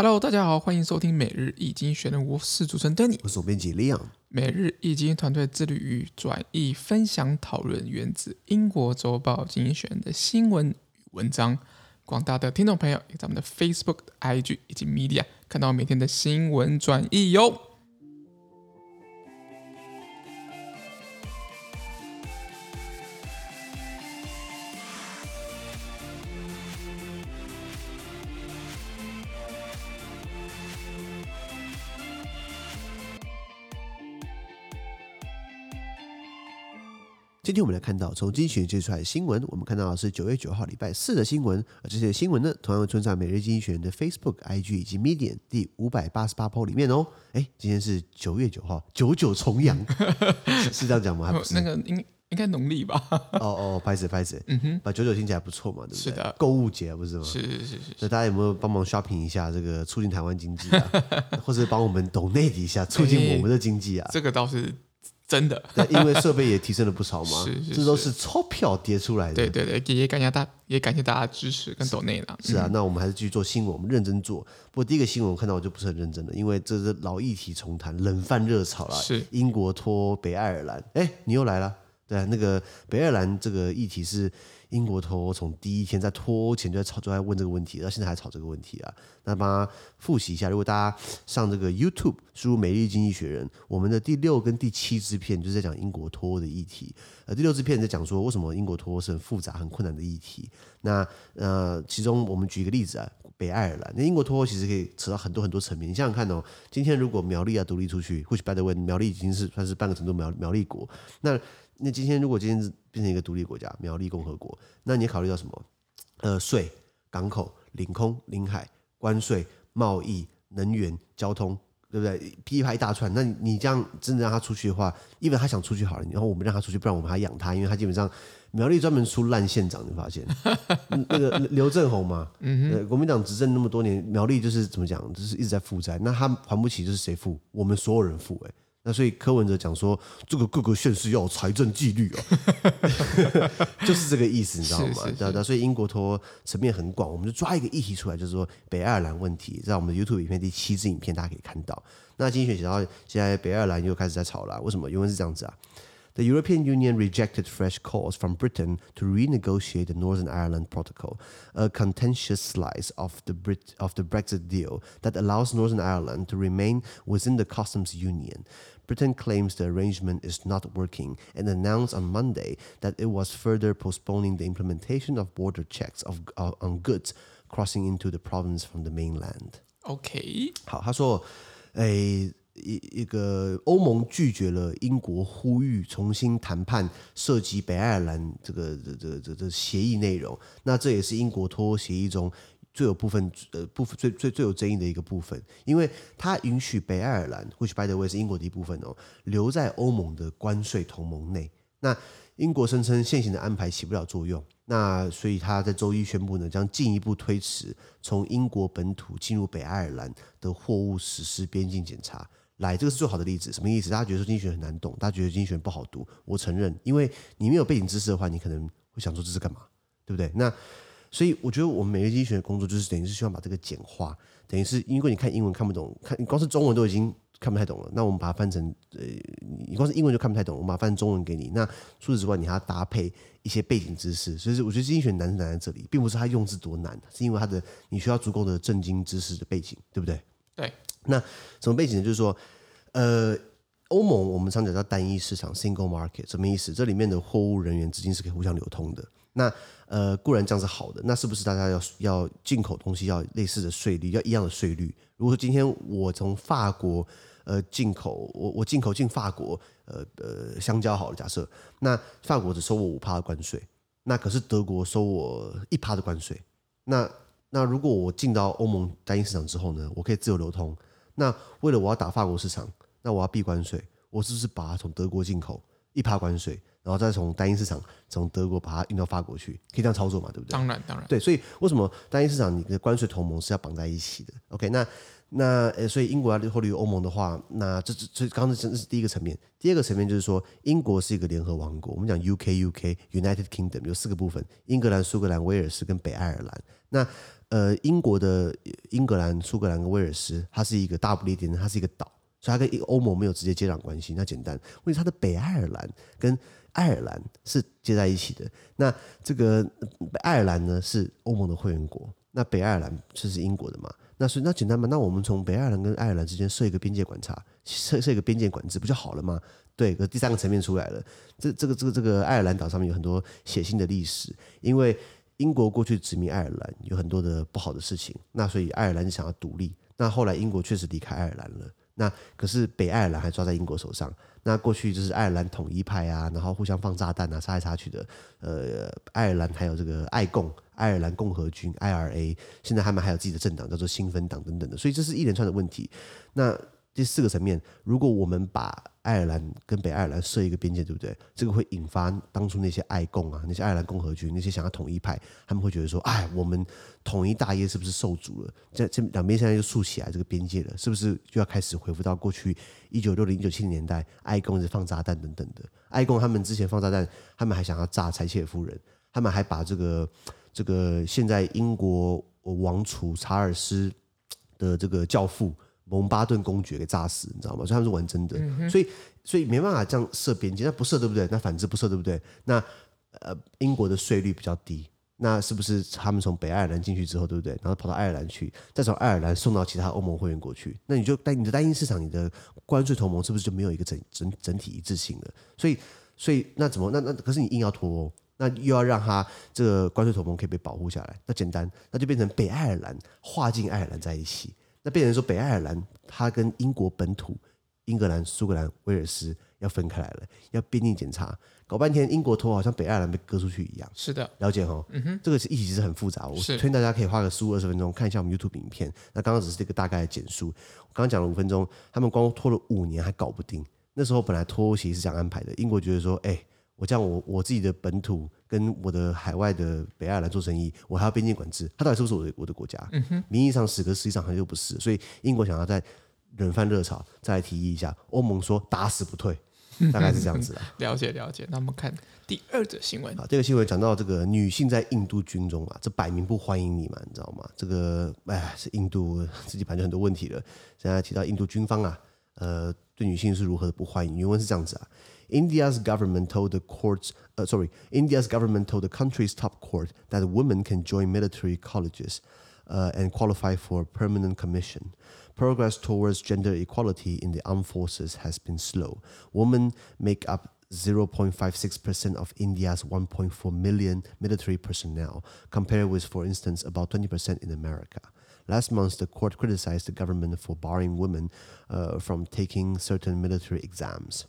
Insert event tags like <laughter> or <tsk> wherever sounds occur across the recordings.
Hello，大家好，欢迎收听每日易经济学人，我是主持人 Danny，我是总编辑 Leon。每日易经团队致力于转译、分享、讨论源自英国周报经济学人的新闻与文章。广大的听众朋友，也在我们的 Facebook、IG 以及 Media 看到每天的新闻转译哟。今天我们来看到从经济学人接出来的新闻，我们看到的是九月九号礼拜四的新闻，而这些新闻呢，同样会存在每日经济学人的 Facebook、IG 以及 Medium 第五百八十八 po 里面哦。哎，今天是九月九号，九九重阳，<laughs> 是这样讲吗？还不是那个应应该农历吧？哦哦，拍子拍子，嗯哼，把九九听起来不错嘛，对不对？是的，购物节不是吗？是是是是。那大家有没有帮忙 shopping 一下，这个促进台湾经济啊？<laughs> 或者帮我们 donate 一下，促进我们的经济啊？这个倒是。真的，因为设备也提升了不少嘛，<laughs> 是是是，这都是钞票叠出来的。对对对，也感谢大，也感谢大家支持跟抖内了。是啊，那我们还是继续做新闻，我们认真做。不过第一个新闻我看到我就不是很认真了，因为这是老议题重谈，冷饭热炒了。是英国脱北爱尔兰，哎，你又来了。对啊，那个北爱尔兰这个议题是。英国脱欧从第一天在脱欧前就在吵，就在问这个问题，到现在还吵这个问题啊。那帮他复习一下，如果大家上这个 YouTube 输入“美丽经济学人”，我们的第六跟第七支片就是在讲英国脱欧的议题。呃，第六支片在讲说为什么英国脱欧是很复杂、很困难的议题。那呃，其中我们举一个例子啊，北爱尔兰。那英国脱欧其实可以扯到很多很多层面。你想想看哦，今天如果苗栗要独立出去，或许 by the way，苗栗已经是算是半个程度苗苗栗国。那那今天如果今天变成一个独立国家，苗栗共和国，那你考虑到什么？呃，税、港口、领空、领海、关税、贸易、能源、交通，对不对？噼啪一大串。那你这样真的让他出去的话，因为他想出去好了，然后我们让他出去，不然我们还养他，因为他基本上苗栗专门出烂县长，你发现 <laughs> 那个刘正鸿嘛，嗯，国民党执政那么多年，苗栗就是怎么讲，就是一直在负债，那他还不起，就是谁负？我们所有人负，哎。那所以柯文哲讲说，这个各个县市要有财政纪律啊，就是这个意思，你知道吗？是是是对对，所以英国脱层面很广，我们就抓一个议题出来，就是说北爱尔兰问题，在我们的 YouTube 影片第七支影片，大家可以看到。那经济学写到现在，北爱尔兰又开始在吵了，为什么？因为是这样子啊。The European Union rejected fresh calls from Britain to renegotiate the Northern Ireland Protocol, a contentious slice of the Brit of the Brexit deal that allows Northern Ireland to remain within the customs union. Britain claims the arrangement is not working and announced on Monday that it was further postponing the implementation of border checks of uh, on goods crossing into the province from the mainland. OK，好，他说，诶。一一个欧盟拒绝了英国呼吁重新谈判涉及北爱尔兰这个这这这这协议内容，那这也是英国脱欧协议中 最有部分呃部分最最最有争议的一个部分，因为它允许北爱尔兰或许 by the way 是英国的一部分哦，留在欧盟的关税同盟内。那英国声称现行的安排起不了作用，那所以他在周一宣布呢，将进一步推迟从英国本土进入北爱尔兰的货物实施边境检查。来，这个是最好的例子，什么意思？大家觉得说经济学很难懂，大家觉得经济学不好读，我承认，因为你没有背景知识的话，你可能会想说这是干嘛，对不对？那所以我觉得我们每个经济学的工作就是等于是希望把这个简化，等于是因为你看英文看不懂，看你光是中文都已经看不太懂了，那我们把它翻成呃，你光是英文就看不太懂，我们把它翻成中文给你。那除此之外，你还要搭配一些背景知识，所以我觉得经济学难是难在这里，并不是它用字多难，是因为它的你需要足够的正经知识的背景，对不对？对。那什么背景呢？就是说，呃，欧盟我们常讲叫单一市场 （single market），什么意思？这里面的货物、人员、资金是可以互相流通的。那呃，固然这样是好的。那是不是大家要要进口东西要类似的税率，要一样的税率？如果说今天我从法国呃进口，我我进口进法国呃呃香蕉好了，假设那法国只收我五趴的关税，那可是德国收我一趴的关税。那那如果我进到欧盟单一市场之后呢，我可以自由流通。那为了我要打法国市场，那我要避关税，我是不是把它从德国进口一趴关税，然后再从单一市场从德国把它运到法国去，可以这样操作嘛？对不对？当然，当然。对，所以为什么单一市场你的关税同盟是要绑在一起的？OK，那那呃，所以英国要脱离欧盟的话，那这这这刚刚这是第一个层面。第二个层面就是说，英国是一个联合王国，我们讲 UK UK United Kingdom 有四个部分：英格兰、苏格兰、威尔士跟北爱尔兰。那呃，英国的英格兰、苏格兰跟威尔士，它是一个大不列颠，它是一个岛，所以它跟欧盟没有直接接壤关系。那简单，问题它的北爱尔兰跟爱尔兰是接在一起的。那这个爱尔兰呢是欧盟的会员国，那北爱尔兰就是英国的嘛？那所以那简单嘛？那我们从北爱尔兰跟爱尔兰之间设一个边界观察，设设一个边界管制，不就好了吗？对，可第三个层面出来了。这这个这个这个爱尔兰岛上面有很多血腥的历史，因为英国过去殖民爱尔兰有很多的不好的事情，那所以爱尔兰就想要独立。那后来英国确实离开爱尔兰了，那可是北爱尔兰还抓在英国手上。那过去就是爱尔兰统一派啊，然后互相放炸弹啊，杀来杀去的。呃，爱尔兰还有这个爱共爱尔兰共和军 （IRA），现在他们还有自己的政党叫做新芬党等等的，所以这是一连串的问题。那第四个层面，如果我们把爱尔兰跟北爱尔兰设一个边界，对不对？这个会引发当初那些爱共啊，那些爱尔兰共和军，那些想要统一派，他们会觉得说：哎，我们统一大业是不是受阻了？这这两边现在就竖起来这个边界了，是不是就要开始恢复到过去一九六零、一九七零年代爱共是放炸弹等等的？爱共他们之前放炸弹，他们还想要炸柴切夫人，他们还把这个这个现在英国王储查尔斯的这个教父。蒙巴顿公爵给炸死，你知道吗？所以他们是玩真的，嗯、所以所以没办法这样设边界，那不设对不对？那反之不设对不对？那呃，英国的税率比较低，那是不是他们从北爱尔兰进去之后，对不对？然后跑到爱尔兰去，再从爱尔兰送到其他欧盟会员国去，那你就单你的单一市场，你的关税同盟是不是就没有一个整整整体一致性了？所以所以那怎么那那可是你硬要脱欧，那又要让他这个关税同盟可以被保护下来，那简单，那就变成北爱尔兰划进爱尔兰在一起。那变成说，北爱尔兰它跟英国本土、英格兰、苏格兰、威尔斯要分开来了，要边境检查，搞半天英国脱好像北爱尔兰被割出去一样。是的，了解哈。嗯哼，这个是议题是很复杂，我推荐大家可以花个十五二十分钟看一下我们 YouTube 影片。那刚刚只是这个大概的简述，我刚刚讲了五分钟，他们光拖了五年还搞不定。那时候本来脱欧协议是这样安排的，英国觉得说，哎。我这样我，我我自己的本土跟我的海外的北爱尔兰做生意，我还要边境管制，它到底是不是我的我的国家？嗯哼，名义上是，可实际上它又不是。所以英国想要在冷饭热炒，再来提议一下，欧盟说打死不退，大概是这样子的。<laughs> 了解了解。那我们看第二则新闻。啊，这个新闻讲到这个女性在印度军中啊，这摆明不欢迎你嘛，你知道吗？这个哎，是印度自己盘就很多问题了。现在提到印度军方啊，呃，对女性是如何的不欢迎？原文是这样子啊。India's government told the courts, uh, sorry, India's government told the country's top court that women can join military colleges uh, and qualify for a permanent commission. Progress towards gender equality in the armed forces has been slow. Women make up 0.56% of India's 1.4 million military personnel, compared with, for instance, about 20% in America. Last month, the court criticized the government for barring women uh, from taking certain military exams.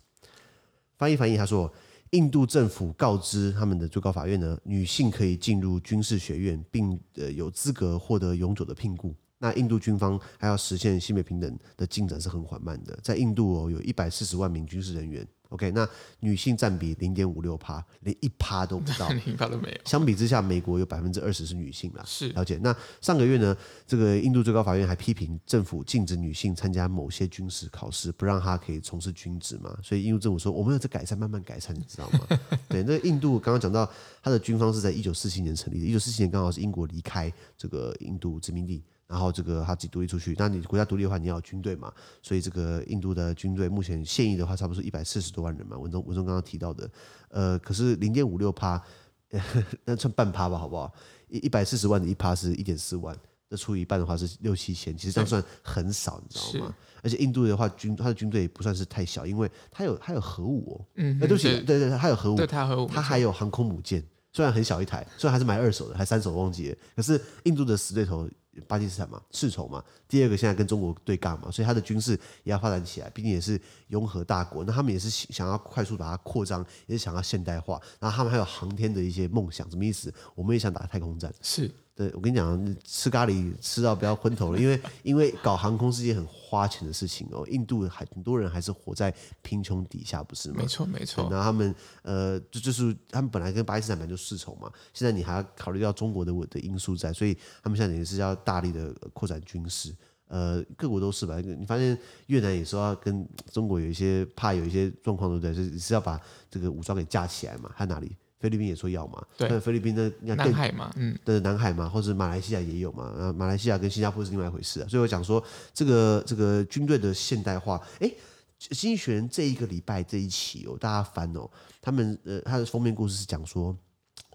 翻译翻译，他说，印度政府告知他们的最高法院呢，女性可以进入军事学院，并呃有资格获得永久的聘雇。那印度军方还要实现性别平等的进展是很缓慢的，在印度哦，有一百四十万名军事人员。OK，那女性占比零点五六趴，连一趴都不到，<laughs> 连一趴都没有。相比之下，美国有百分之二十是女性啦。是了解。那上个月呢，这个印度最高法院还批评政府禁止女性参加某些军事考试，不让她可以从事军职嘛。所以印度政府说，我们要在改善，慢慢改善，你知道吗？<laughs> 对，那印度刚刚讲到，他的军方是在一九四七年成立的，一九四七年刚好是英国离开这个印度殖民地。然后这个他自己独立出去，那你国家独立的话，你要有军队嘛？所以这个印度的军队目前现役的话，差不多是一百四十多万人嘛。文中文中刚刚提到的，呃，可是零点五六趴，<laughs> 那算半趴吧，好不好？一一百四十万的一趴是一点四万，这除以一半的话是六七千，其实这样算很少，你知道吗？而且印度的话军，他的军队也不算是太小，因为他有他有核武哦，嗯，对不起，对对，他有核武，对，他核武，他还有航空母舰，虽然很小一台，虽然还是买二手的，还三手忘记了，可是印度的死对头。巴基斯坦嘛，世仇嘛，第二个现在跟中国对干嘛，所以他的军事也要发展起来，毕竟也是拥核大国，那他们也是想要快速把它扩张，也是想要现代化，然后他们还有航天的一些梦想，什么意思？我们也想打太空战，是。对，我跟你讲，吃咖喱吃到不要昏头了，因为因为搞航空是件很花钱的事情哦。印度还很多人还是活在贫穷底下，不是吗？没错，没错。然后他们呃，就就是他们本来跟巴基斯坦本来就世仇嘛，现在你还要考虑到中国的我的因素在，所以他们现在也是要大力的扩展军事。呃，各国都是吧？你发现越南也说要跟中国有一些怕有一些状况，对不对？就是是要把这个武装给架起来嘛？还有哪里？菲律宾也说要嘛，对，菲律宾的南海嘛，嗯，的南海嘛，或者马来西亚也有嘛，然后马来西亚跟新加坡是另外一回事啊。所以我讲说，这个这个军队的现代化，哎，经济学人这一个礼拜这一期哦，大家翻哦，他们呃，他的封面故事是讲说，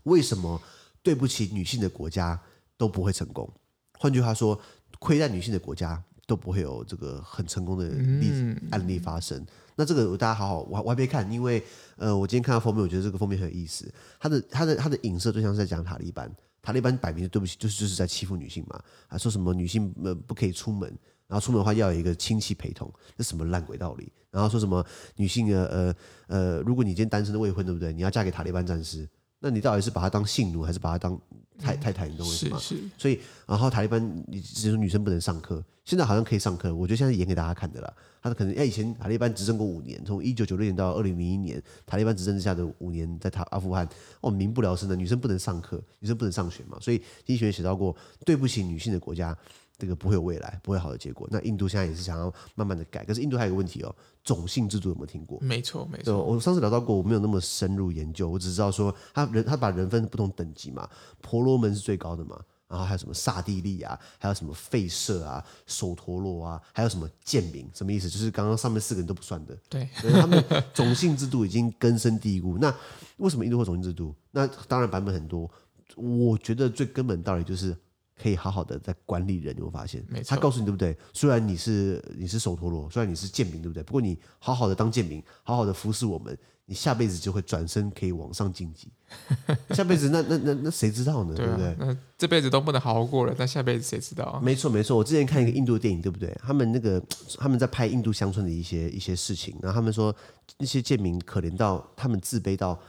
为什么对不起女性的国家都不会成功？换句话说，亏待女性的国家都不会有这个很成功的例子、嗯、案例发生。那这个大家好好，我我还没看，因为呃，我今天看到封面，我觉得这个封面很有意思。他的他的他的影射对象是在讲塔利班，塔利班摆明对不起，就是就是在欺负女性嘛，啊，说什么女性呃不可以出门，然后出门的话要有一个亲戚陪同，这什么烂鬼道理？然后说什么女性呃呃呃，如果你今天单身的未婚，对不对？你要嫁给塔利班战士，那你到底是把他当性奴，还是把他当太太太？你懂我意思吗？是是。所以然后塔利班，你只是说女生不能上课，现在好像可以上课，我觉得现在演给大家看的啦。他可能哎，以前塔利班执政过五年，从一九九六年到二零零一年，塔利班执政之下的五年，在塔阿富汗哦，民不聊生的，女生不能上课，女生不能上学嘛，所以经济学人写到过，对不起女性的国家，这个不会有未来，不会好的结果。那印度现在也是想要慢慢的改，可是印度还有一个问题哦，种姓制度有没有听过？没错没错，我上次聊到过，我没有那么深入研究，我只知道说他人他把人分不同等级嘛，婆罗门是最高的嘛。然后还有什么刹帝利啊，还有什么吠舍啊、首陀罗啊，还有什么贱民？什么意思？就是刚刚上面四个人都不算的。对，他们种姓制度已经根深蒂固。那为什么印度会种姓制度？那当然版本很多。我觉得最根本道理就是可以好好的在管理人。你会发现，没错。他告诉你对不对？虽然你是你是首陀罗，虽然你是贱民，对不对？不过你好好的当贱民，好好的服侍我们。你下辈子就会转身可以往上晋级，<laughs> 下辈子那那那那谁知道呢？对，不对？那这辈子都不能好好过了，那下辈子谁知道啊？没错没错，我之前看一个印度的电影，对不对？他们那个 <tsk> 他们在拍印度乡村的一些一些事情，然后他们说那些贱民可怜到他们自卑到，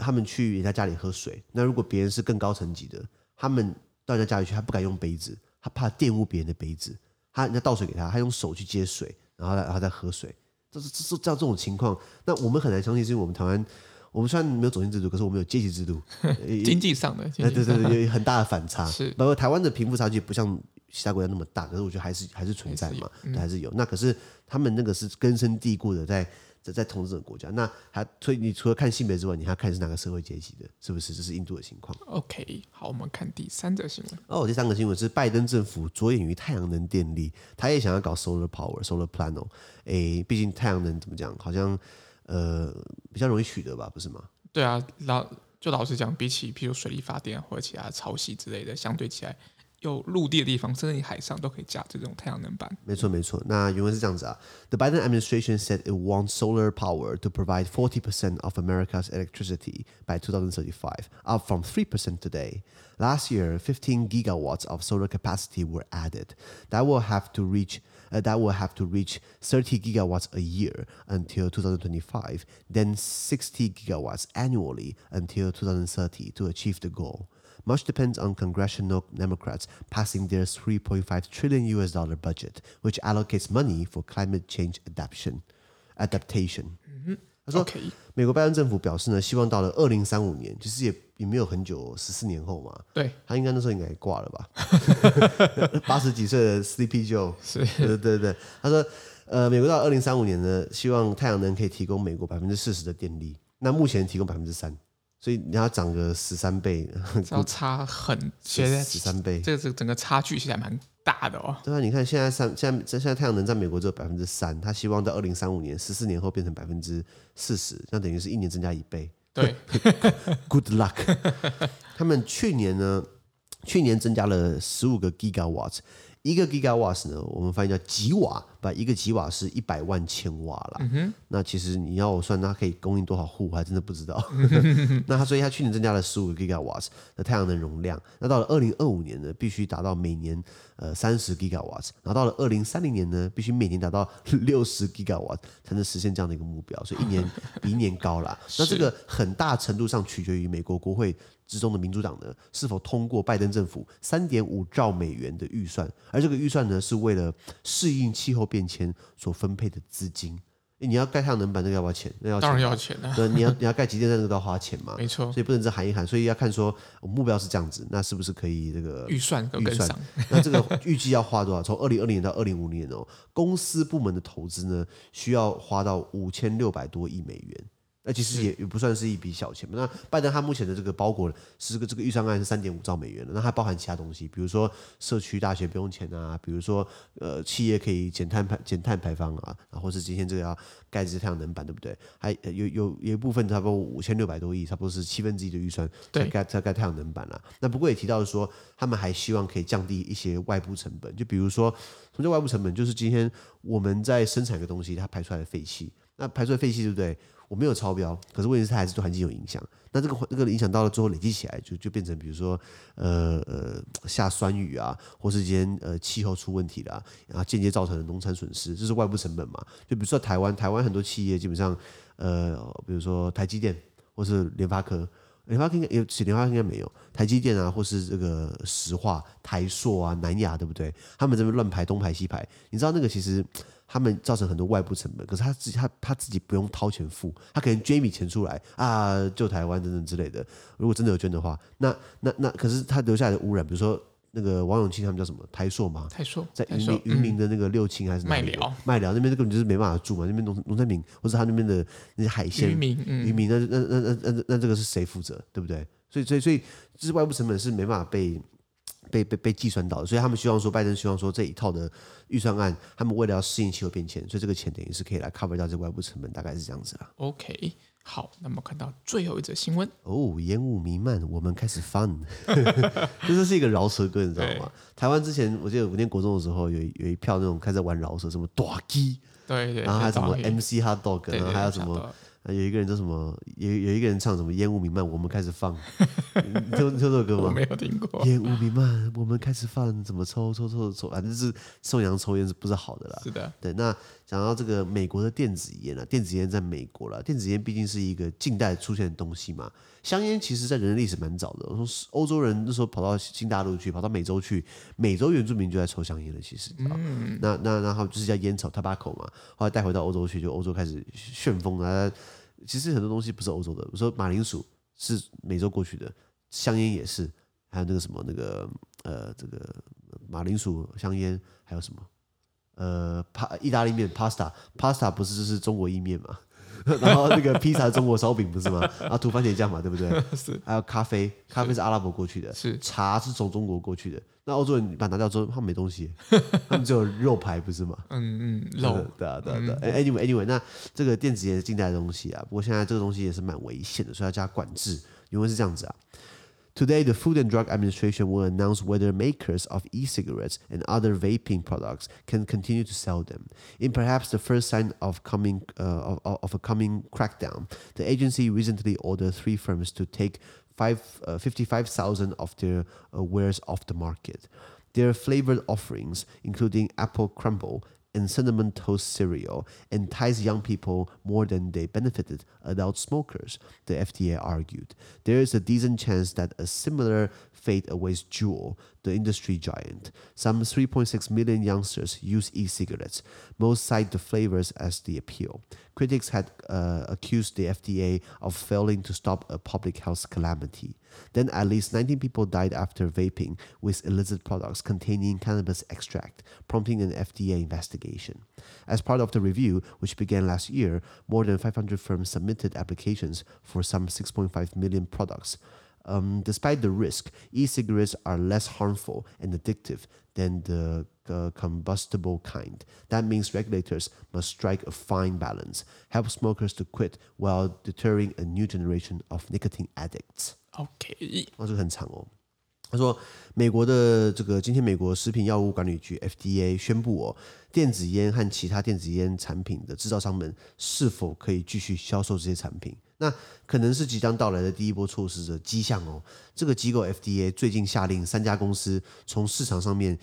他们去人家家里喝水，那如果别人是更高层级的，他们到人家家里去，他不敢用杯子，他怕玷污别人的杯子，他人家倒水给他，他用手去接水，然后然后再喝水。这是这是照这种情况，那我们很难相信，是因为我们台湾，我们虽然没有种姓制度，可是我们有阶级制度，<laughs> 经济上的，对对对，有很大的反差。是，包括台湾的贫富差距不像其他国家那么大，可是我觉得还是还是存在嘛，还是有。嗯、还是有那可是他们那个是根深蒂固的在。在统治的国家，那还所以你除了看性别之外，你还要看是哪个社会阶级的，是不是？这是印度的情况。OK，好，我们看第三则新闻。哦，第三个新闻是拜登政府着眼于太阳能电力，他也想要搞 solar power、solar panel。哎，毕竟太阳能怎么讲，好像呃比较容易取得吧，不是吗？对啊，老就老实讲，比起譬如水力发电或者其他潮汐之类的，相对起来。有陆地的地方，甚至你海上都可以架这种太阳能板。没错，没错。那原文是这样子啊：The Biden administration said it wants solar power to provide forty percent of America's electricity by 2035, up from three percent today. Last year, fifteen gigawatts of solar capacity were added. That will have to reach, uh, that will have to reach thirty gigawatts a year until 2025, then sixty gigawatts annually until 2030 to achieve the goal. Much depends on congressional Democrats passing their 3.5 trillion US dollar budget, which allocates money for climate change adaptation. Adaptation。他说，美国拜登政府表示呢，希望到了二零三五年，其实也也没有很久，十四年后嘛。对，他应该那时候应该也挂了吧？八十几岁的 Sleepy Joe。是，对对对。他说，呃，美国到二零三五年呢，希望太阳能可以提供美国百分之四十的电力，那目前提供百分之三。所以你要涨个十三倍，<laughs> 要差很，现在十三倍，这个这整个差距其实还蛮大的哦。对啊，你看现在三，现在现在太阳能在美国只有百分之三，他希望到二零三五年，十四年后变成百分之四十，那等于是一年增加一倍。对，<laughs> Good luck。<laughs> 他们去年呢，去年增加了十五个 gigawatts。一个 gigawatts 呢，我们翻译叫吉瓦，把一个吉瓦是一百万千瓦啦。嗯、那其实你要我算，它可以供应多少户，我还真的不知道。<laughs> 那它所以它去年增加了十五个 gigawatts 的太阳能容量。那到了二零二五年呢，必须达到每年呃三十 gigawatts。然后到了二零三零年呢，必须每年达到六十 gigawatts 才能实现这样的一个目标。所以一年 <laughs> 比一年高啦。那这个很大程度上取决于美国国会。之中的民主党呢，是否通过拜登政府三点五兆美元的预算？而这个预算呢，是为了适应气候变迁所分配的资金。你要盖太阳能板，那个要不要钱？那要钱，当然要钱啊！对，你要你要盖基电站，那个都要花钱嘛。没错，所以不能只喊一喊。所以要看说，目标是这样子，那是不是可以这个预算预算？那这个预计要花多少？从二零二零年到二零五零年哦，公司部门的投资呢，需要花到五千六百多亿美元。那其实也也不算是一笔小钱嘛。那拜登他目前的这个包裹是这个这个预算案是三点五兆美元的，那还包含其他东西，比如说社区大学不用钱啊，比如说呃企业可以减碳排减碳排放啊，然后是今天这个要盖这些太阳能板，对不对？还有有有一部分差不多五千六百多亿，差不多是七分之一的预算在盖在盖太阳能板了。那不过也提到说，他们还希望可以降低一些外部成本，就比如说什么叫外部成本？就是今天我们在生产一个东西，它排出来的废气，那排出来的废气，对不对？我没有超标，可是问题是它还是对环境有影响。那这个这个影响到了之后累积起来就，就变成比如说呃呃下酸雨啊，或是间呃气候出问题了，然后间接造成的农产损失，这是外部成本嘛？就比如说台湾，台湾很多企业基本上呃，比如说台积电或是联发科，联发科应该有，其实联发科应该没有，台积电啊，或是这个石化、台塑啊、南亚，对不对？他们这边乱排东排西排，你知道那个其实。他们造成很多外部成本，可是他自己他他自己不用掏钱付，他可能捐一笔钱出来啊，救台湾等等之类的。如果真的有捐的话，那那那可是他留下来的污染，比如说那个王永庆他们叫什么台塑嘛，台塑在云林云林的那个六轻还是麦寮麦寮那边，根本就是没办法住嘛，那边农农产品或者他那边的那些海鲜渔民渔民，那那那那那那这个是谁负责，对不对？所以所以所以这是外部成本是没办法被。被被被计算到的，所以他们希望说，拜登希望说这一套的预算案，他们为了要适应气候变迁，所以这个钱等于是可以来 cover 掉这个外部成本，大概是这样子啦。OK，好，那么看到最后一则新闻哦，烟雾弥漫，我们开始 fun，<laughs> 这是一个饶舌歌，你知道吗？台湾之前我记得我念国中的时候，有有一票那种开始玩饶舌，什么大鸡，对对，然后还有什么 MC Hot Dog，然后还有什么。有一个人叫什么？有有一个人唱什么？烟雾弥漫，我们开始放。<laughs> 你听听这首歌吗？我没有听过。烟雾弥漫，我们开始放，怎么抽抽抽抽？反正是送洋抽烟是不是好的啦？是的。对，那讲到这个美国的电子烟啊，电子烟在美国了。电子烟毕竟是一个近代出现的东西嘛。香烟其实在人类历史蛮早的。我说欧洲人那时候跑到新大陆去，跑到美洲去，美洲原住民就在抽香烟了。其实，嗯，那那然后就是叫烟草 tobacco 嘛。后来带回到欧洲去，就欧洲开始旋风啊。其实很多东西不是欧洲的，比如说马铃薯是美洲过去的，香烟也是，还有那个什么那个呃这个马铃薯香烟，还有什么呃帕意大利面 pasta pasta 不是就是中国意面嘛？然后那个披萨中国烧饼不是吗？然后涂番茄酱嘛，对不对？<laughs> 是。还有咖啡，咖啡是阿拉伯过去的，是。茶是从中国过去的。那欧洲人把它拿掉之后，他们没东西，<laughs> 他们只有肉排，不是吗？嗯嗯，肉。对啊对啊对啊。Anyway anyway，那这个电子烟是近代的东西啊，不过现在这个东西也是蛮危险的，所以要加管制。因为是这样子啊。Today, the Food and Drug Administration will announce whether makers of e-cigarettes and other vaping products can continue to sell them. In perhaps the first sign of coming uh, of, of a coming crackdown, the agency recently ordered three firms to take five, uh, 55,000 of their uh, wares off the market. Their flavored offerings, including apple crumble and cinnamon toast cereal entice young people more than they benefited adult smokers, the FDA argued. There is a decent chance that a similar fate awaits Juul, the industry giant. Some 3.6 million youngsters use e cigarettes. Most cite the flavors as the appeal. Critics had uh, accused the FDA of failing to stop a public health calamity. Then, at least 19 people died after vaping with illicit products containing cannabis extract, prompting an FDA investigation. As part of the review, which began last year, more than 500 firms submitted applications for some 6.5 million products. Um, despite the risk, e-cigarettes are less harmful and addictive than the, the combustible kind. That means regulators must strike a fine balance, help smokers to quit while deterring a new generation of nicotine addicts. OK，哦，这个很长哦。他说，美国的这个今天，美国食品药物管理局 FDA 宣布哦，电子烟和其他电子烟产品的制造商们是否可以继续销售这些产品？那可能是即将到来的第一波措施的迹象哦。这个机构 FDA 最近下令三家公司从市场上面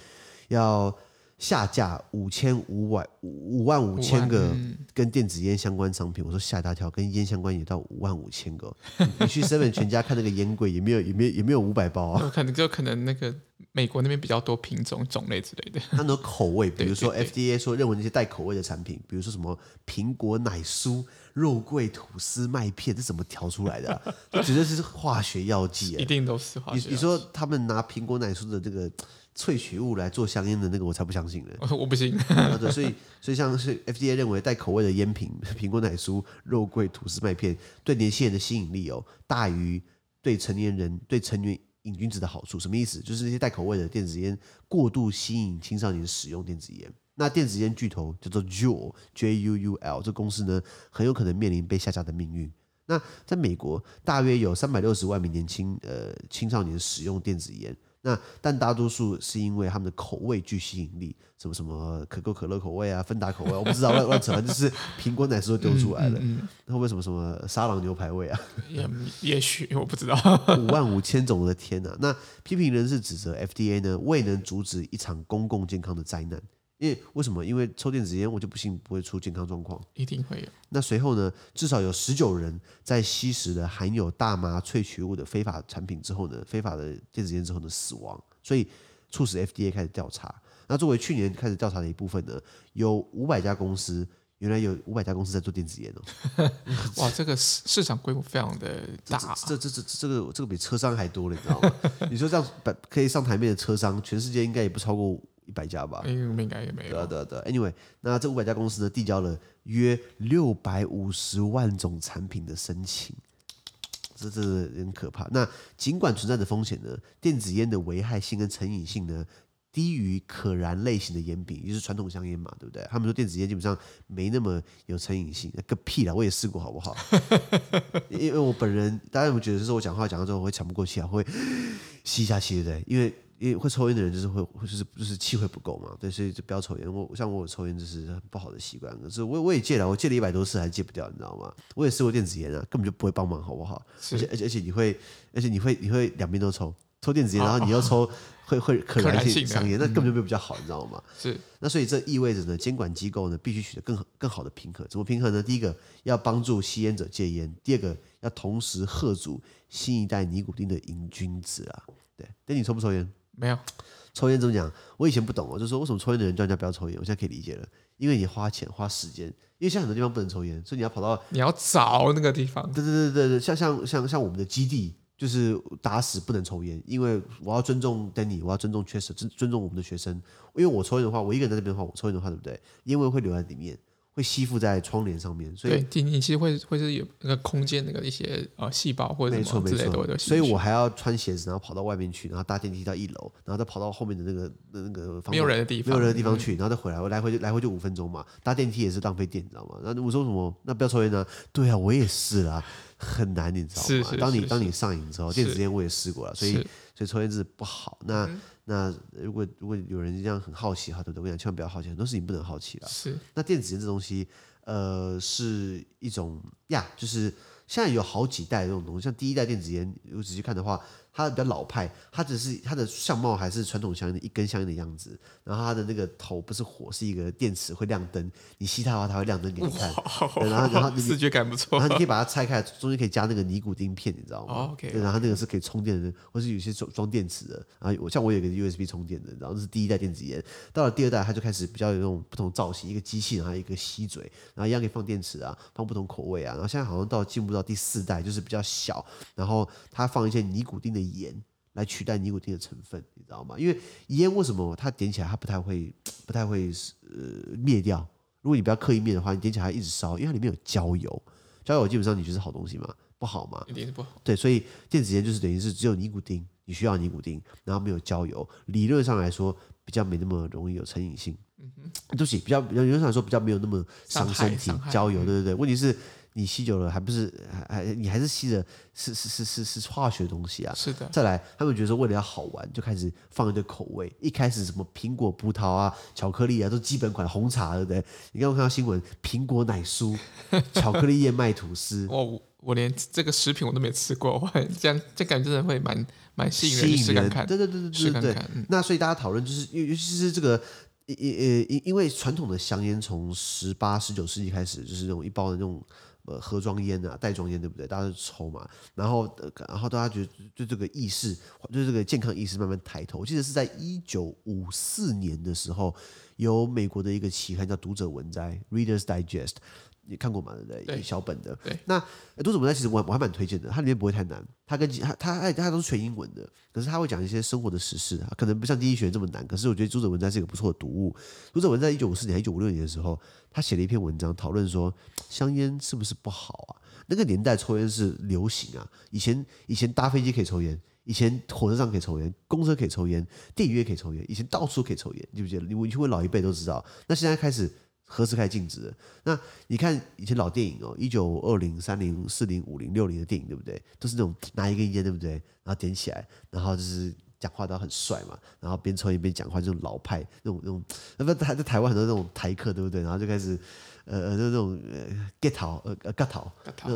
要下架五千五百五万五千个跟电子烟相关商品。我说吓一大跳，跟烟相关也到五万五千个。你去 seven 全家看那个烟柜，也没有也没有也没有五百包啊。<laughs> 可能就可能那个美国那边比较多品种种类之类的。它的口味，<laughs> 比如说 FDA 说认为那些带口味的产品，比如说什么苹果奶酥。肉桂吐司麦片，这怎么调出来的、啊？<laughs> 绝对是化学药剂、欸，一定都是化学药剂。你你说他们拿苹果奶酥的这个萃取物来做香烟的那个，我才不相信呢。<laughs> 我不信。对，所以所以像是 FDA 认为带口味的烟品、苹果奶酥、肉桂、吐司麦片，对年轻人的吸引力哦，大于对成年人对成年瘾君子的好处。什么意思？就是那些带口味的电子烟过度吸引青少年使用电子烟。那电子烟巨头叫做 Juul J U U L，这公司呢很有可能面临被下架的命运。那在美国，大约有三百六十万名年轻呃青少年使用电子烟。那但大多数是因为他们的口味具吸引力，什么什么可口可乐口味啊，芬达口味，我不知道 <laughs> 乱乱扯，就是苹果奶昔都丢出来了。嗯嗯、会不会什么什么沙朗牛排味啊？也也许我不知道。五万五千种，我的天呐！那批评人士指责 FDA 呢未能阻止一场公共健康的灾难。因为为什么？因为抽电子烟，我就不信不会出健康状况。一定会有。那随后呢？至少有十九人在吸食了含有大麻萃取物的非法产品之后呢，非法的电子烟之后呢死亡。所以促使 FDA 开始调查。那作为去年开始调查的一部分呢，有五百家公司，原来有五百家公司在做电子烟哦。<laughs> 哇，这个市市场规模非常的大。这这这这这个这个比车商还多了，你知道吗？<laughs> 你说这样可以上台面的车商，全世界应该也不超过。一百家吧，应该也没有。对对对，Anyway，那这五百家公司呢，递交了约六百五十万种产品的申请，这这很可怕。那尽管存在的风险呢，电子烟的危害性跟成瘾性呢，低于可燃类型的烟品，也就是传统香烟嘛，对不对？他们说电子烟基本上没那么有成瘾性，个屁啦！我也试过，好不好？<laughs> 因为我本人，大家有没有觉得，就是我讲话讲到之后我会喘不过气啊，会吸下去，对不对？因为因为会抽烟的人就是会，就是就是气会不够嘛，对，所以就不要抽烟。我像我有抽烟就是很不好的习惯，可是我我也戒了，我戒了一百多次还戒不掉，你知道吗？我也试过电子烟啊，根本就不会帮忙，好不好？而且而且而且你会，而且你会你会两边都抽，抽电子烟，然后你又抽会会可燃性香烟，那根本就没有比较好，你知道吗？是。那所以这意味着呢，监管机构呢必须取得更更好的平衡。怎么平衡呢？第一个要帮助吸烟者戒烟，第二个要同时喝阻新一代尼古丁的瘾君子啊。对，那你抽不抽烟？没有。抽烟怎么讲？我以前不懂我，就说为什么抽烟的人叫人家不要抽烟？我现在可以理解了，因为你花钱花时间，因为现在很多地方不能抽烟，所以你要跑到你要找那个地方。对对对对对，像像像像我们的基地就是打死不能抽烟，因为我要尊重 Danny，我要尊重 Chester，尊尊重我们的学生。因为我抽烟的话，我一个人在那边的话，我抽烟的话，对不对？烟味会留在里面。会吸附在窗帘上面，所以对，你其实会会是有那个空间那个一些呃细胞或者什么之类的，所以我还要穿鞋子，然后跑到外面去，然后搭电梯到一楼，然后再跑到后面的那个那个没有人的地方，没有人的地方去，然后再回来，我来回就来回就五分钟嘛，搭电梯也是浪费电，你知道吗？那我说什么？那不要抽烟呢？对啊，我也是啦，很难，你知道吗？是是是是当你当你上瘾之后，电子烟我也试过了，所以所以抽烟是不好。那。嗯那如果如果有人这样很好奇哈，对不对？我跟你讲，千万不要好奇，很多事情不能好奇了。是。那电子烟这东西，呃，是一种呀，就是现在有好几代这种东西，像第一代电子烟，如果仔细看的话。它比较老派，它只是它的相貌还是传统香烟的一根香烟的样子，然后它的那个头不是火，是一个电池会亮灯，你吸它的话，它会亮灯给你看。然后然后你视觉感不错。然后你可以把它拆开，中间可以加那个尼古丁片，你知道吗？哦 okay. 对，然后那个是可以充电的，或是有些装装电池的。然后我像我有一个 USB 充电的，然后这是第一代电子烟。到了第二代，它就开始比较有那种不同造型，一个机器，然后一个吸嘴，然后一样可以放电池啊，放不同口味啊。然后现在好像到进步到第四代，就是比较小，然后它放一些尼古丁的盐。来取代尼古丁的成分，你知道吗？因为烟为什么它点起来它不太会不太会呃灭掉？如果你不要刻意灭的话，你点起来一直烧，因为它里面有焦油，焦油基本上你觉得是好东西吗？不好吗？一定是不好。对，所以电子烟就是等于是只有尼古丁，你需要尼古丁，然后没有焦油，理论上来说比较没那么容易有成瘾性。嗯哼，对不起，比较理论上来说比较没有那么伤身体。焦油，对对对，问题是。你吸久了还不是还还你还是吸的是是是是是化学东西啊？是的。再来，他们觉得说为了要好玩，就开始放一堆口味。一开始什么苹果、葡萄啊、巧克力啊，都基本款红茶，对不对？你刚刚看到新闻，苹果奶酥、<laughs> 巧克力燕麦吐司。哦，我连这个食品我都没吃过，我这样这感觉真的会蛮蛮吸引人，吸引人。对对对对对对对。那所以大家讨论就是，尤尤其是这个，因因因为传统的香烟从十八十九世纪开始，就是那种一包的那种。呃，盒装烟啊，袋装烟，对不对？大家都抽嘛，然后，然后大家觉得对这个意识，对这个健康意识慢慢抬头。我记得是在一九五四年的时候，有美国的一个期刊叫《读者文摘》（Reader's Digest）。你看过吗？对不对？对小本的。对。那读者文摘其实我我还蛮推荐的，它里面不会太难，它跟它它它它都是全英文的，可是它会讲一些生活的实事，可能不像第一学这么难。可是我觉得读者文摘是一个不错的读物。读者文摘一九五四年、一九五六年的时候，他写了一篇文章，讨论说香烟是不是不好啊？那个年代抽烟是流行啊，以前以前搭飞机可以抽烟，以前火车上可以抽烟，公车可以抽烟，电影院可以抽烟，以前到处可以抽烟，记不记得？你你去问老一辈都知道。那现在开始。何时开始禁止的？那你看以前老电影哦，一九二零、三零、四零、五零、六零的电影，对不对？都是那种拿一根烟，对不对？然后点起来，然后就是讲话都很帅嘛，然后边抽烟边讲话，这种老派那种那种。那不台在台湾很多那种台客，对不对？然后就开始。呃呃，那种呃 get 头呃呃 get 头，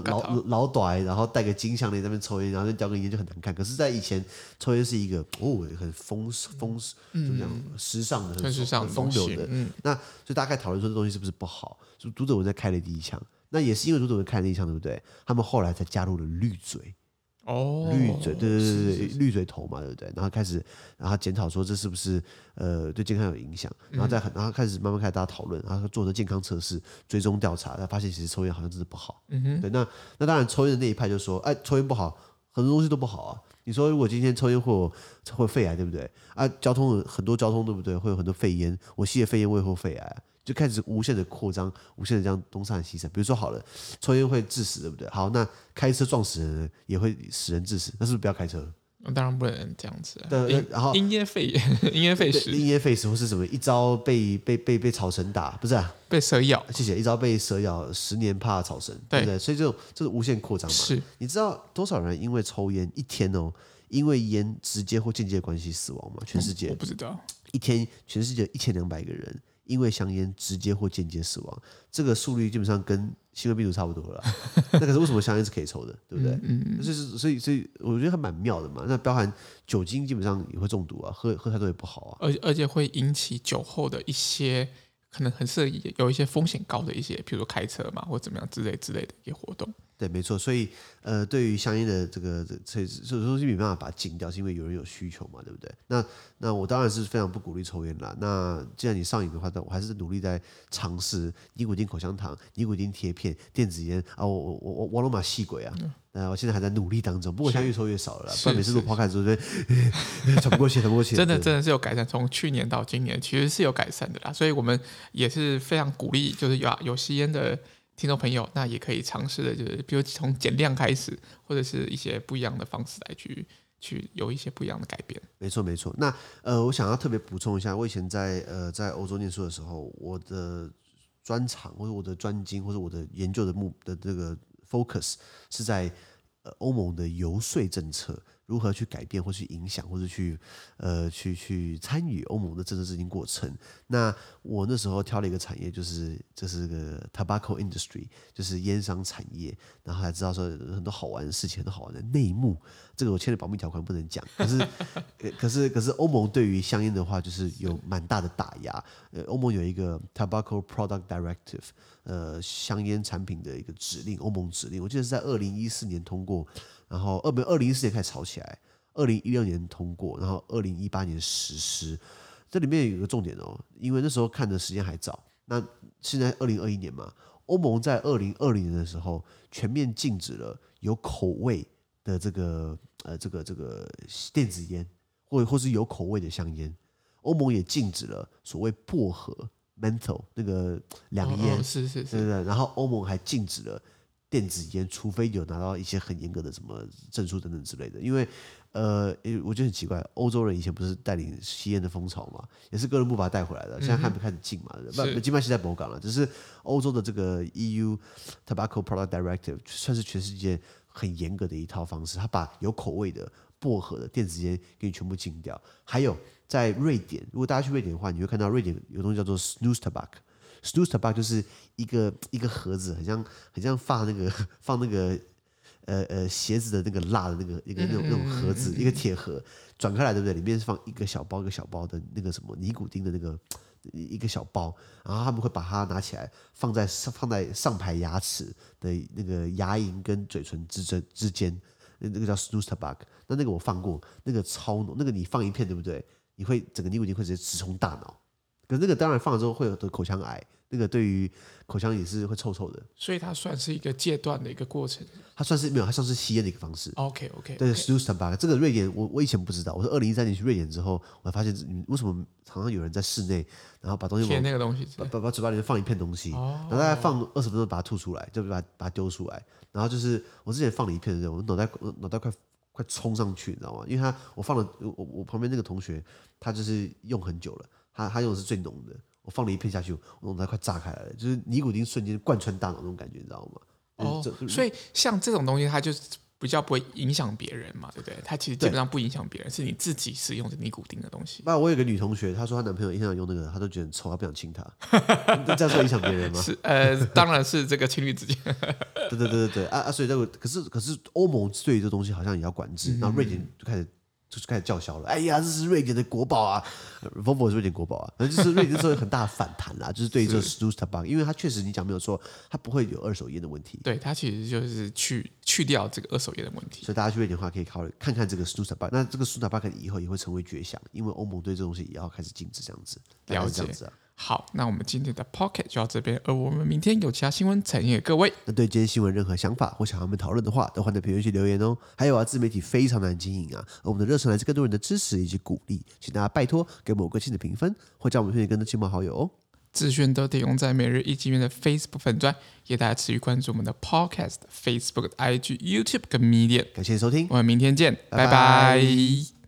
老老短，然后戴个金项链在那边抽烟，然后就叼根烟就很难看。可是，在以前抽烟是一个哦很风风怎么样时尚的、很时尚、风流的。嗯，那所以大概讨论说这东西是不是不好？就读者文在开了第一枪，那也是因为读者文开了第一枪，对不对？他们后来才加入了绿嘴。哦，绿嘴，对对对对，绿嘴头嘛，对不对？然后开始，然后检讨说这是不是呃对健康有影响，然后再然后开始慢慢开始大家讨论，然后做的健康测试、追踪调查，他发现其实抽烟好像真的不好。嗯哼，对，那那当然抽烟的那一派就说，哎，抽烟不好，很多东西都不好啊。你说如果今天抽烟会有会肺癌，对不对？啊，交通很多交通对不对？会有很多肺炎，我吸了肺炎，我也会肺癌。就开始无限的扩张，无限的这样东散西散。比如说好了，抽烟会致死，对不对？好，那开车撞死人也会使人致死，那是不是不要开车？那当然不能这样子。对，然后因噎废 <laughs> 因噎废食，因噎废食或是什么？一朝被被被被草绳打，不是、啊？被蛇咬。谢谢。一朝被蛇咬，十年怕草绳，对，不对？所以这种这是无限扩张嘛。是。你知道多少人因为抽烟一天哦，因为烟直接或间接关系死亡吗？全世界我，我不知道。一天，全世界一千两百个人。因为香烟直接或间接死亡，这个速率基本上跟新冠病毒差不多了。<laughs> 那可是为什么香烟是可以抽的，对不对？嗯嗯。就是所以所以我觉得还蛮妙的嘛。那包含酒精，基本上也会中毒啊，喝喝太多也不好啊。而而且会引起酒后的一些可能很适合有一些风险高的一些，比如说开车嘛，或怎么样之类之类的一些活动。对，没错，所以呃，对于相应的这个这这这东西没办法把它禁掉，是因为有人有需求嘛，对不对？那那我当然是非常不鼓励抽烟啦。那既然你上瘾的话，我还是努力在尝试尼古丁口香糖、尼古丁贴片、电子烟啊，我我我我我罗马吸鬼啊！嗯、我现在还在努力当中，不过现在越抽越少了，不然每次录 podcast 都会 <laughs> 喘不过气，喘不过气。真的真的是有改善，从去年到今年其实是有改善的啦，所以我们也是非常鼓励，就是有有吸烟的。听众朋友，那也可以尝试的，就是比如从减量开始，或者是一些不一样的方式来去去有一些不一样的改变。没错，没错。那呃，我想要特别补充一下，我以前在呃在欧洲念书的时候，我的专长或者我的专精或者我的研究的目的这个 focus 是在呃欧盟的游说政策。如何去改变，或去影响，或者去，呃，去去参与欧盟的政治制定过程？那我那时候挑了一个产业，就是这是个 tobacco industry，就是烟商产业。然后还知道说很多好玩的事情，很多好玩的内幕。这个我签了保密条款，不能讲。可是，可是，可是欧盟对于香烟的话，就是有蛮大的打压。呃，欧盟有一个 tobacco product directive，呃，香烟产品的一个指令，欧盟指令。我记得是在二零一四年通过。然后二本二零一四年开始炒起来，二零一六年通过，然后二零一八年实施。这里面有一个重点哦，因为那时候看的时间还早。那现在二零二一年嘛，欧盟在二零二零年的时候全面禁止了有口味的这个呃这个这个电子烟，或或是有口味的香烟。欧盟也禁止了所谓薄荷 menthol 那个凉烟，哦哦，是是是，对对。然后欧盟还禁止了。电子烟，除非有拿到一些很严格的什么证书等等之类的，因为，呃，我觉得很奇怪，欧洲人以前不是带领吸烟的风潮嘛，也是哥伦布把它带回来的，现在还没开始禁嘛，不、嗯，基本上是在博港了，只是欧洲的这个 EU Tobacco Product Directive 算是全世界很严格的一套方式，它把有口味的薄荷的电子烟给你全部禁掉。还有在瑞典，如果大家去瑞典的话，你会看到瑞典有东西叫做 Snus Tobacco。Snus tobacco 就是一个一个盒子，很像很像放那个 <laughs> 放那个呃呃鞋子的那个蜡的那个一个那种那种盒子，一个铁盒，转开来对不对？里面是放一个小包一个小包的那个什么尼古丁的那个一个小包，然后他们会把它拿起来放在上放在上排牙齿的那个牙龈跟嘴唇之间之间，那那个叫 Snus tobacco。那那个我放过，那个超浓，那个你放一片对不对？你会整个尼古丁会直接直冲大脑。可是那个当然放了之后会有得口腔癌，那个对于口腔也是会臭臭的。所以它算是一个戒断的一个过程。它算是没有，它算是吸烟的一个方式。OK OK, okay。对，snus tobacco 这个瑞典，我我以前不知道，我是二零一三年去瑞典之后，我才发现，为什么常常有人在室内，然后把东西贴那个东西，把把把嘴巴里面放一片东西，哦、然后大概放二十分钟把它吐出来，就把它把它丢出来。然后就是我之前放了一片的时候，我脑袋脑袋快快冲上去，你知道吗？因为他我放了我我旁边那个同学，他就是用很久了。他他用的是最浓的，我放了一片下去，我脑袋快炸开来了，就是尼古丁瞬间贯穿大脑那种感觉，你知道吗？哦，所以像这种东西，它就是比较不会影响别人嘛，对不对？它其实基本上不影响别人，是你自己使用的尼古丁的东西。那我有个女同学，她说她男朋友一天用那个，她都觉得很臭，她不想亲他。<laughs> 这样说影响别人吗？是呃，当然是这个情侣之间。<laughs> 对对对对对啊啊！所以这个可是可是欧盟对于这东西好像也要管制，然后瑞典就开始。就是开始叫嚣了，哎呀，这是瑞典的国宝啊，Volvo 是瑞典国宝啊，反正就是瑞典做有很大的反弹啦，<laughs> 就是对于这个 snus tobacco，因为它确实你讲没有错，它不会有二手烟的问题，对，它其实就是去去掉这个二手烟的问题，所以大家去瑞典的话可以考虑看看这个 s t u s t a b a n 那这个 s t u s t a b a n 以后也会成为绝响，因为欧盟对这东西也要开始禁止这样子，了解这样子啊。好，那我们今天的 Pocket 就到这边，而我们明天有其他新闻呈现给各位。那对今天新闻任何想法或想要我们讨论的话，都欢迎在评论区留言哦。还有啊，自媒体非常难经营啊，而我们的热忱来自更多人的支持以及鼓励，请大家拜托给某个新的评分，或将我们推荐给更多亲朋好友哦。资讯都提供在每日一经院的 Facebook 粉专，也大家持续关注我们的 Podcast、Facebook、IG、YouTube 跟 Medium。感谢收听，我们明天见，拜拜。拜拜。